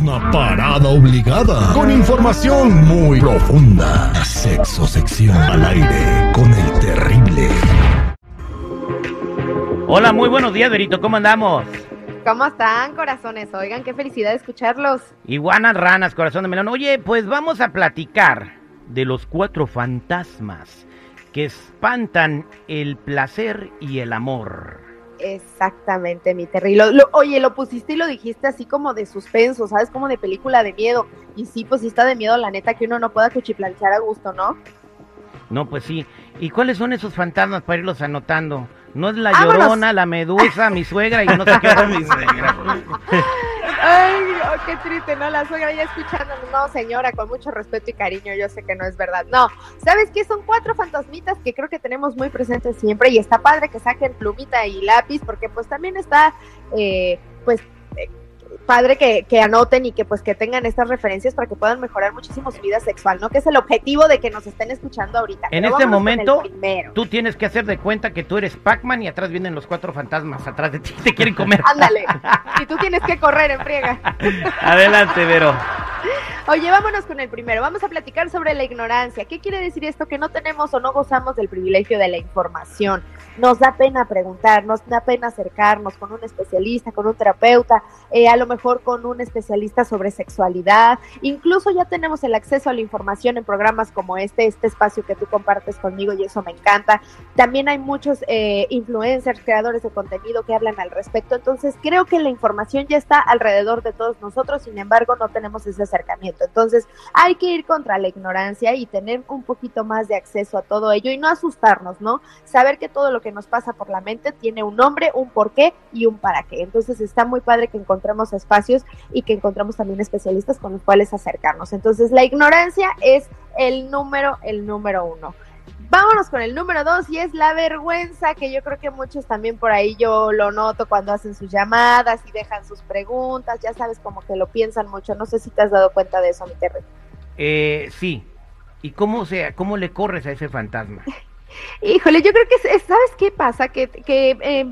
Una parada obligada con información muy profunda. Sexo sección al aire con el terrible. Hola, muy buenos días, Berito. ¿Cómo andamos? ¿Cómo están, corazones? Oigan, qué felicidad escucharlos. Iguanas, ranas, corazón de melón. Oye, pues vamos a platicar de los cuatro fantasmas que espantan el placer y el amor. Exactamente, mi Terry. Lo- lo- oye, lo pusiste y lo dijiste así como de suspenso, ¿sabes? Como de película de miedo. Y sí, pues sí está de miedo, la neta, que uno no pueda cuchiplanchar a gusto, ¿no? No, pues sí. ¿Y cuáles son esos fantasmas para irlos anotando? No es la ¡Vámonos! llorona, la medusa, mi suegra y no sé qué mi suegra. Ay, qué triste, ¿no? La suegra ya escuchándonos. No, señora, con mucho respeto y cariño, yo sé que no es verdad. No, ¿sabes qué? Son cuatro fantasmitas que creo que tenemos muy presentes siempre y está padre que saquen plumita y lápiz porque pues también está, eh, pues, padre que, que anoten y que pues que tengan estas referencias para que puedan mejorar muchísimo su vida sexual, ¿no? Que es el objetivo de que nos estén escuchando ahorita. En este momento, tú tienes que hacer de cuenta que tú eres Pac-Man y atrás vienen los cuatro fantasmas atrás de ti y te quieren comer. Ándale. Y tú tienes que correr en friega. Adelante, Vero. Oye, vámonos con el primero. Vamos a platicar sobre la ignorancia. ¿Qué quiere decir esto? Que no tenemos o no gozamos del privilegio de la información. Nos da pena preguntar, nos da pena acercarnos con un especialista, con un terapeuta, eh, a lo mejor con un especialista sobre sexualidad. Incluso ya tenemos el acceso a la información en programas como este, este espacio que tú compartes conmigo y eso me encanta. También hay muchos eh, influencers, creadores de contenido que hablan al respecto. Entonces creo que la información ya está alrededor de todos nosotros, sin embargo no tenemos ese acercamiento. Entonces hay que ir contra la ignorancia y tener un poquito más de acceso a todo ello y no asustarnos, ¿no? Saber que todo lo que nos pasa por la mente tiene un nombre, un porqué y un para qué. Entonces está muy padre que encontremos espacios y que encontremos también especialistas con los cuales acercarnos. Entonces la ignorancia es el número, el número uno. Vámonos con el número dos y es la vergüenza, que yo creo que muchos también por ahí yo lo noto cuando hacen sus llamadas y dejan sus preguntas, ya sabes, como que lo piensan mucho. No sé si te has dado cuenta de eso, mi Terry. Eh, sí. ¿Y cómo, se, cómo le corres a ese fantasma? Híjole, yo creo que, es- ¿sabes qué pasa? Que, que eh,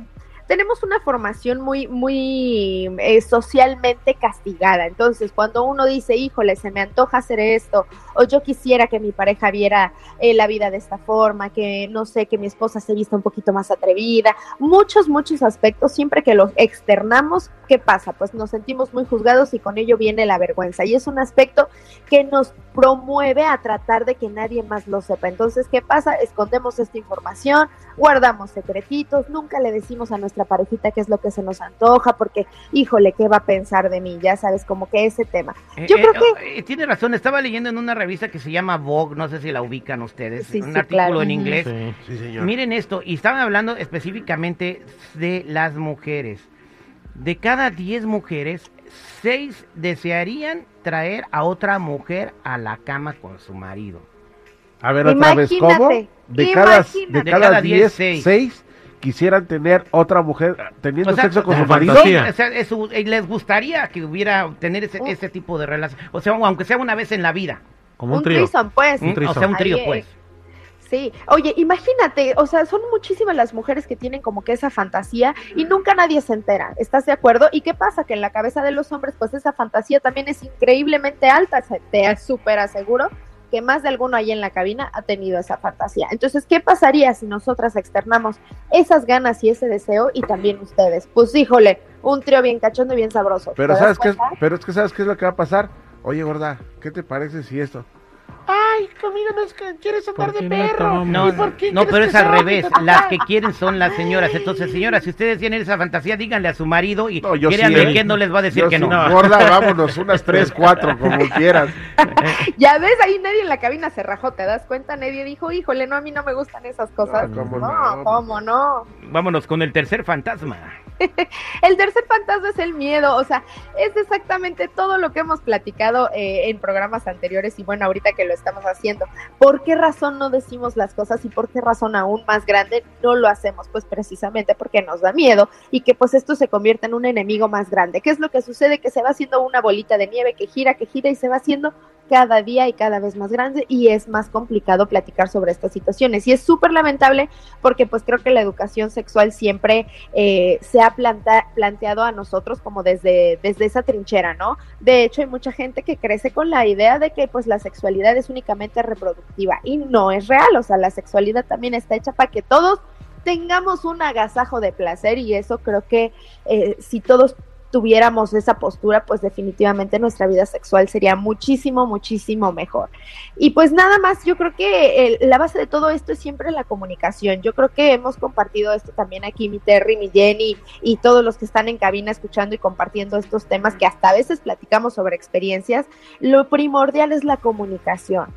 tenemos una formación muy, muy eh, socialmente castigada. Entonces, cuando uno dice, híjole, se me antoja hacer esto, o yo quisiera que mi pareja viera eh, la vida de esta forma, que no sé, que mi esposa se vista un poquito más atrevida, muchos, muchos aspectos, siempre que los externamos, ¿qué pasa? Pues nos sentimos muy juzgados y con ello viene la vergüenza. Y es un aspecto que nos promueve a tratar de que nadie más lo sepa. Entonces, ¿qué pasa? Escondemos esta información, guardamos secretitos, nunca le decimos a nuestra parejita qué es lo que se nos antoja, porque, híjole, ¿qué va a pensar de mí? Ya sabes, como que ese tema. Yo Eh, creo eh, que... eh, tiene razón, estaba leyendo en una revista que se llama Vogue, no sé si la ubican ustedes, Sí, un sí, artículo claro. en inglés. Sí, sí, señor. Miren esto, y estaban hablando específicamente de las mujeres. De cada 10 mujeres, 6 desearían traer a otra mujer a la cama con su marido. A ver, otra vez, ¿cómo? Imagínate, De cada, imagínate. de De cada cada diez, 10, seis. 6 quisieran tener otra mujer teniendo O sea, sexo con su marido. O sea, es su- eh, les gustaría que hubiera tener ese, Oh. ese tipo de relación. O sea, aunque sea una vez en la vida. Como Un un trío. threesome, pues. ¿Mm? O sea, un trío, pues. Sí, oye, imagínate, o sea, son muchísimas las mujeres que tienen como que esa fantasía y nunca nadie se entera, ¿estás de acuerdo? ¿Y qué pasa? Que en la cabeza de los hombres, pues esa fantasía también es increíblemente alta, se- te súper aseguro que más de alguno ahí en la cabina ha tenido esa fantasía. Entonces, ¿qué pasaría si nosotras externamos esas ganas y ese deseo y también ustedes? Pues híjole, un trío bien cachondo y bien sabroso. Pero ¿te sabes pero es que sabes qué es lo que va a pasar. Oye, gorda, ¿qué te parece si esto? Ay, conmigo no es que quieres andar ¿Por de perro. No, ¿Y por qué no, pero es al revés. Las que quieren son las señoras. Entonces, señoras, si ustedes tienen esa fantasía, díganle a su marido y No, yo créanme sí. que no les va a decir Yo que sí, no. Gorda, vámonos, unas tres, cuatro, como quieras. Ya ves, ahí nadie en la cabina se rajó, ¿te das cuenta? Nadie dijo, híjole, no, a mí no me gustan esas cosas. No, ¿cómo no, no? ¿cómo no? Vámonos con el tercer fantasma. El tercer fantasma es el miedo, o sea, es exactamente todo lo que hemos platicado eh, en programas anteriores y bueno, ahorita que lo estamos haciendo. ¿Por qué razón no decimos las cosas y por qué razón aún más grande no lo hacemos? Pues precisamente porque nos da miedo y que pues esto se convierte en un enemigo más grande. ¿Qué es lo que sucede? Que se va haciendo una bolita de nieve que gira, que gira y se va haciendo cada día y cada vez más grande y es más complicado platicar sobre estas situaciones. Y es súper lamentable porque pues creo que la educación sexual siempre eh, se ha planteado a nosotros como desde, desde esa trinchera, ¿no? De hecho, hay mucha gente que crece con la idea de que pues la sexualidad es únicamente reproductiva y no es real, o sea, la sexualidad también está hecha para que todos tengamos un agasajo de placer y eso creo que eh, si todos tuviéramos esa postura, pues definitivamente nuestra vida sexual sería muchísimo, muchísimo mejor. Y pues nada más, yo creo que la base de todo esto es siempre la comunicación. Yo creo que hemos compartido esto también aquí, mi Terry, mi Jenny y todos los que están en cabina escuchando y compartiendo estos temas que hasta a veces platicamos sobre experiencias. Lo primordial es la comunicación.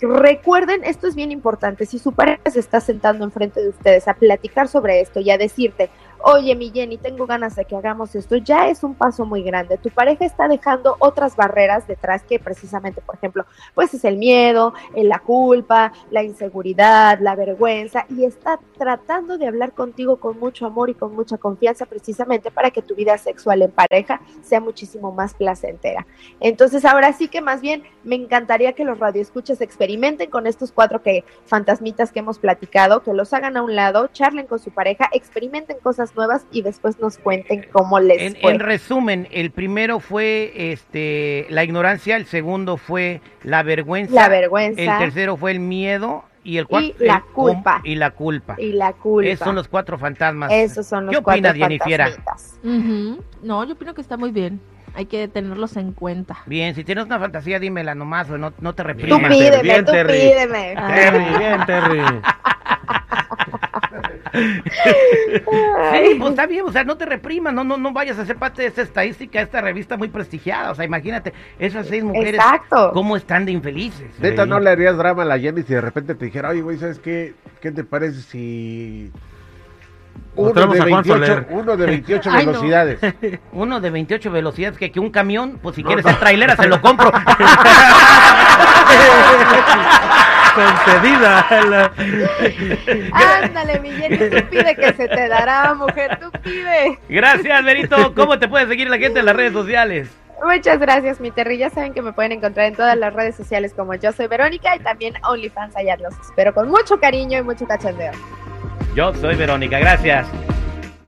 Recuerden, esto es bien importante, si su pareja se está sentando enfrente de ustedes a platicar sobre esto y a decirte, oye mi Jenny, tengo ganas de que hagamos esto, ya es un paso muy grande. Tu pareja está dejando otras barreras detrás que precisamente, por ejemplo, pues es el miedo, la culpa, la inseguridad, la vergüenza y está tratando de hablar contigo con mucho amor y con mucha confianza precisamente para que tu vida sexual en pareja sea muchísimo más placentera. Entonces ahora sí que más bien me encantaría que los radioescuchas experimenten con estos cuatro que fantasmitas que hemos platicado, que los hagan a un lado, charlen con su pareja, experimenten cosas nuevas y después nos cuenten cómo les en, fue. En resumen, el primero fue este la ignorancia, el segundo fue la vergüenza, la vergüenza, el tercero fue el miedo y el cuarto y la culpa y la culpa y la culpa. Esos son los cuatro fantasmas. Esos son los ¿Qué cuatro opinas, Jennifer? No, yo opino que está muy bien. Hay que tenerlos en cuenta. Bien, si tienes una fantasía, dímela nomás, o no, no te reprimas. Tú pídeme, Bien, tú Terry. pídeme. Terry, bien, Terry. Sí, pues está bien, o sea, no te reprimas, no, no, no vayas a ser parte de esta estadística, de esta revista muy prestigiada. O sea, imagínate, esas seis mujeres, Exacto. ¿cómo están de infelices? Neta, Sí. no le harías drama a la Jenny si de repente te dijera, oye, güey, ¿sabes qué? ¿Qué te parece si... Uno de, a Juan 28, Soler. uno de 28 Ay, no. velocidades. Uno de 28 velocidades, que, que un camión, pues si quieres ser trailera, se lo compro. Concedida. la- Ándale, mi Jenny, tú pide que se te dará, mujer, tú pide. Gracias, Berito. ¿Cómo te puede seguir la gente en las redes sociales? Muchas gracias, mi Terry. Ya saben que me pueden encontrar en todas las redes sociales como yo soy Verónica y también OnlyFans. Allá los espero con mucho cariño y mucho cachondeo. Yo soy Verónica, gracias.